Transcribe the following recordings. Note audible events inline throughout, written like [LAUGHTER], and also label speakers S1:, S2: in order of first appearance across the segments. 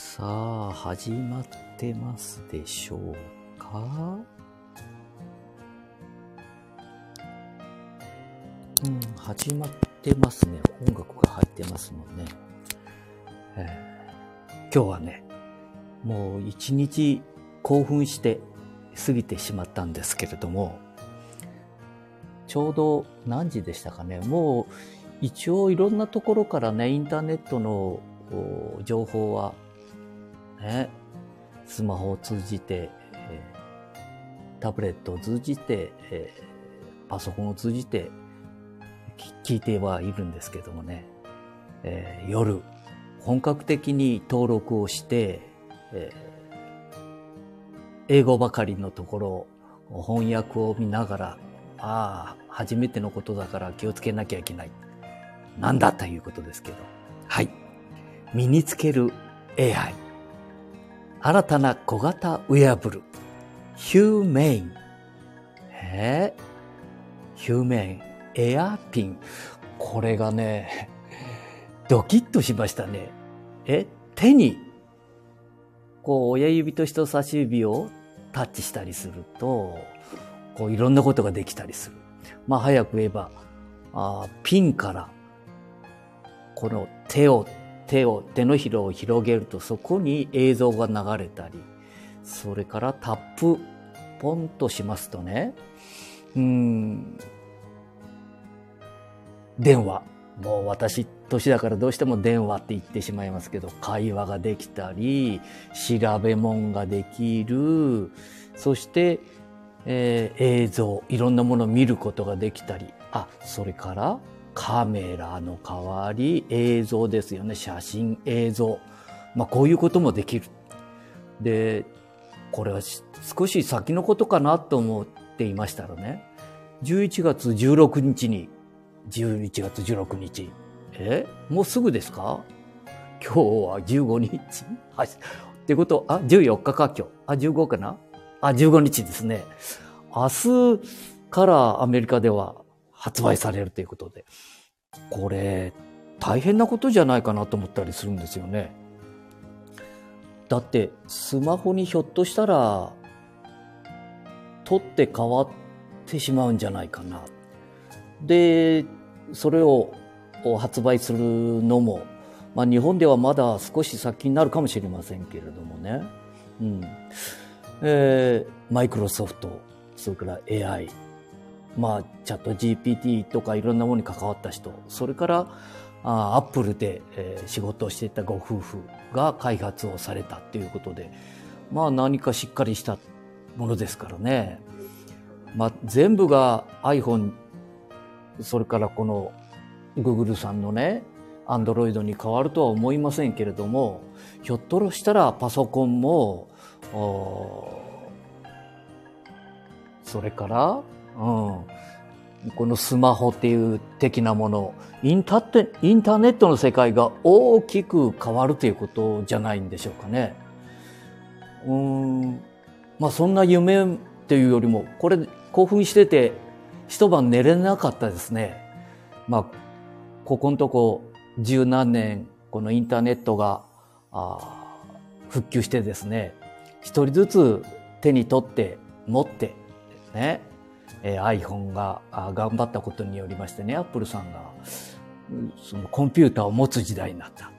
S1: さあ、始まってますでしょうか？うん、始まってますね。音楽が入ってますもんね。えー、今日はね、もう一日興奮して過ぎてしまったんですけれども、ちょうど何時でしたかね？もう一応いろんなところからね、インターネットの情報は、ね、スマホを通じて、えー、タブレットを通じて、えー、パソコンを通じて聞いてはいるんですけどもね、えー、夜、本格的に登録をして、えー、英語ばかりのところ、翻訳を見ながら、ああ、初めてのことだから気をつけなきゃいけない。なんだということですけど。はい。身につける AI。新たな小型ウェアブル。ヒューメイン。えヒューメイン。エアピン。これがね、ドキッとしましたね。え手に、こう、親指と人差し指をタッチしたりすると、こう、いろんなことができたりする。まあ、早く言えば、あピンからこの手を、手を、手のひらを広げるとそこに映像が流れたり、それからタップ、ポンとしますとね、うん、電話。もう私、年だからどうしても電話って言ってしまいますけど、会話ができたり、調べ物ができる、そして、えー、映像、いろんなものを見ることができたり、あ、それから、カメラの代わり映像ですよね。写真、映像。まあこういうこともできる。で、これは少し先のことかなと思っていましたらね、11月16日に、11月16日、え？もうすぐですか？今日は15日はい。ってこと？あ、14日か今日。あ、15かな？あ、15日ですね。明日からアメリカでは発売されるということで、これ大変なことじゃないかなと思ったりするんですよね。だってスマホにひょっとしたら取って変わってしまうんじゃないかな。で、それを発売するのも、まあ、日本ではまだ少し先になるかもしれませんけれどもね。うん。えー、マイクロソフト、それから AI、まあ、チャット GPT とかいろんなものに関わった人、それから、あアップルで、えー、仕事をしていたご夫婦が開発をされたっていうことで、まあ何かしっかりしたものですからね。まあ全部が iPhone、それからこの Google さんのね、Android に変わるとは思いませんけれども、ひょっとしたらパソコンも、それからうん、このスマホっていう的なものインターインターネットの世界が大きく変わるということじゃないんでしょうかね。うんまあそんな夢っていうよりもこれ興奮してて一晩寝れなかったですね。まあここのとこ十何年このインターネットがあ復旧してですね一人ずつ手に取って持ってねえー、iPhone が頑張ったことによりましてね、アップルさんが、そのコンピューターを持つ時代になった。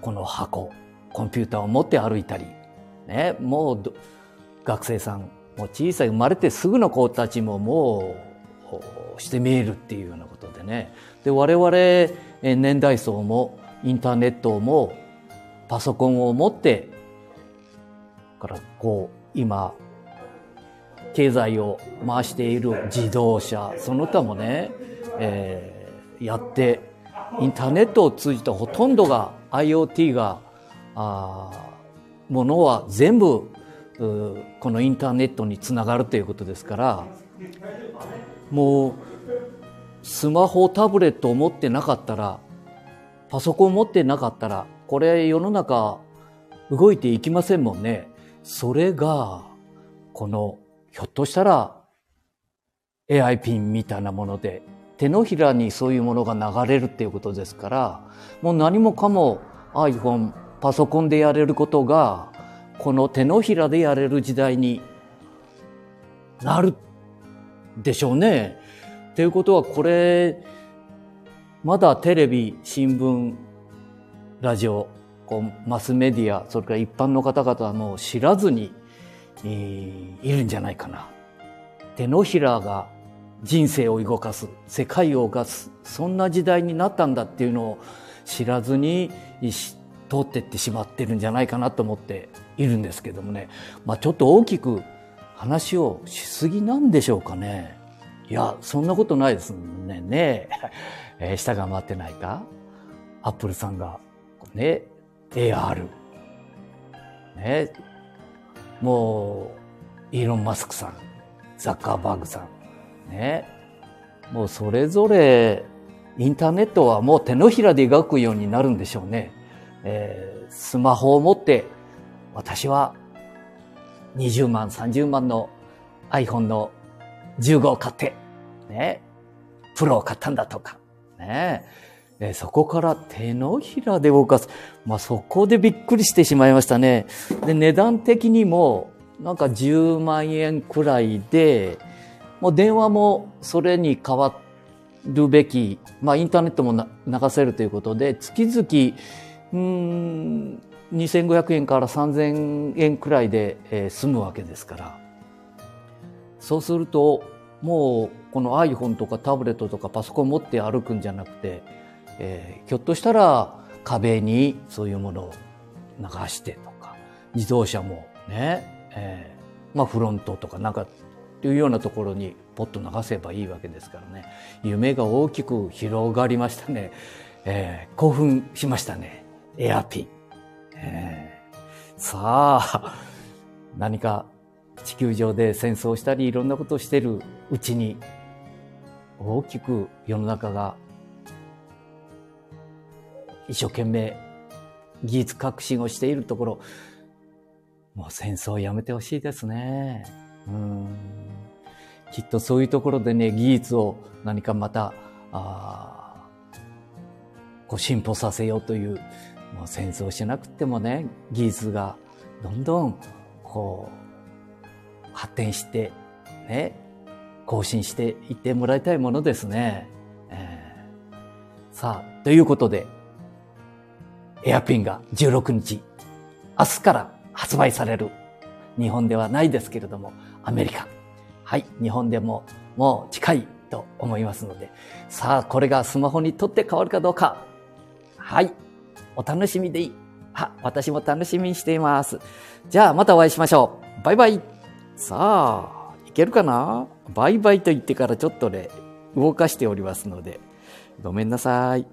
S1: この箱、コンピューターを持って歩いたり、ね、もう学生さん、もう小さい生まれてすぐの子たちももうして見えるっていうようなことでね。で、我々年代層もインターネットもパソコンを持って、からこう今経済を回している自動車その他もね、えー、やってインターネットを通じてほとんどが IoT があものは全部このインターネットにつながるということですからもうスマホタブレットを持ってなかったらパソコンを持ってなかったらこれ世の中動いていきませんもんね。それがこのひょっとしたら AI ピンみたいなもので手のひらにそういうものが流れるっていうことですからもう何もかも iPhone パソコンでやれることが、この手のひらでやれる時代になるでしょうね。ということはこれ、まだテレビ、新聞、ラジオ、こうマスメディア、それから一般の方々はもう知らずに、えー、いるんじゃないかな。手のひらが人生を動かす、世界を動かす、そんな時代になったんだっていうのを知らずに通ってってしまってるんじゃないかなと思っているんですけどもね。まあちょっと大きく話をしすぎなんでしょうかね。いや、そんなことないですね。ね [LAUGHS] えー、下が回ってないかアップルさんが、ね、AR。ね、もう、イーロン・マスクさん、ザッカーバーグさん、ね、もうそれぞれ、インターネットはもう手のひらで描くようになるんでしょうね。えー、スマホを持って、私は20万、30万の iPhone の15を買って、ね、プロを買ったんだとか、ね、えそこから手のひらで動かす。まあ、そこでびっくりしてしまいましたね。で、値段的にも、なんか10万円くらいで、もう電話もそれに変わるべき、まあ、インターネットも流せるということで、月々、うん、2500円から3000円くらいで、えー、済むわけですから。そうすると、もうこの iPhone とかタブレットとかパソコン持って歩くんじゃなくて、えー、ひょっとしたら壁にそういうものを流してとか、自動車もね、えー、まあフロントとかなんかというようなところにポッと流せばいいわけですからね。夢が大きく広がりましたね。えー、興奮しましたね。エアピン。えー、さあ、何か地球上で戦争したりいろんなことをしてるうちに大きく世の中が一生懸命技術革新をしているところ、もう戦争をやめてほしいですね。うんきっとそういうところでね、技術を何かまた、あこう進歩させようという、もう戦争しなくてもね、技術がどんどんこう発展して、ね、更新していってもらいたいものですね。えー、さあ、ということで、エアピンが16日、明日から発売される。日本ではないですけれども、アメリカ。はい、日本でももう近いと思いますので、さあ、これがスマホにとって変わるかどうか。はい、お楽しみでいい。は、私も楽しみにしています。じゃあ、またお会いしましょう。バイバイ。さあ、いけるかな？バイバイと言ってからちょっとね、動かしておりますので、ごめんなさい。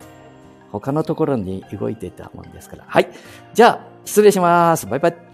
S1: 他のところに動いていたもんですから。はい。じゃあ、失礼します。バイバイ。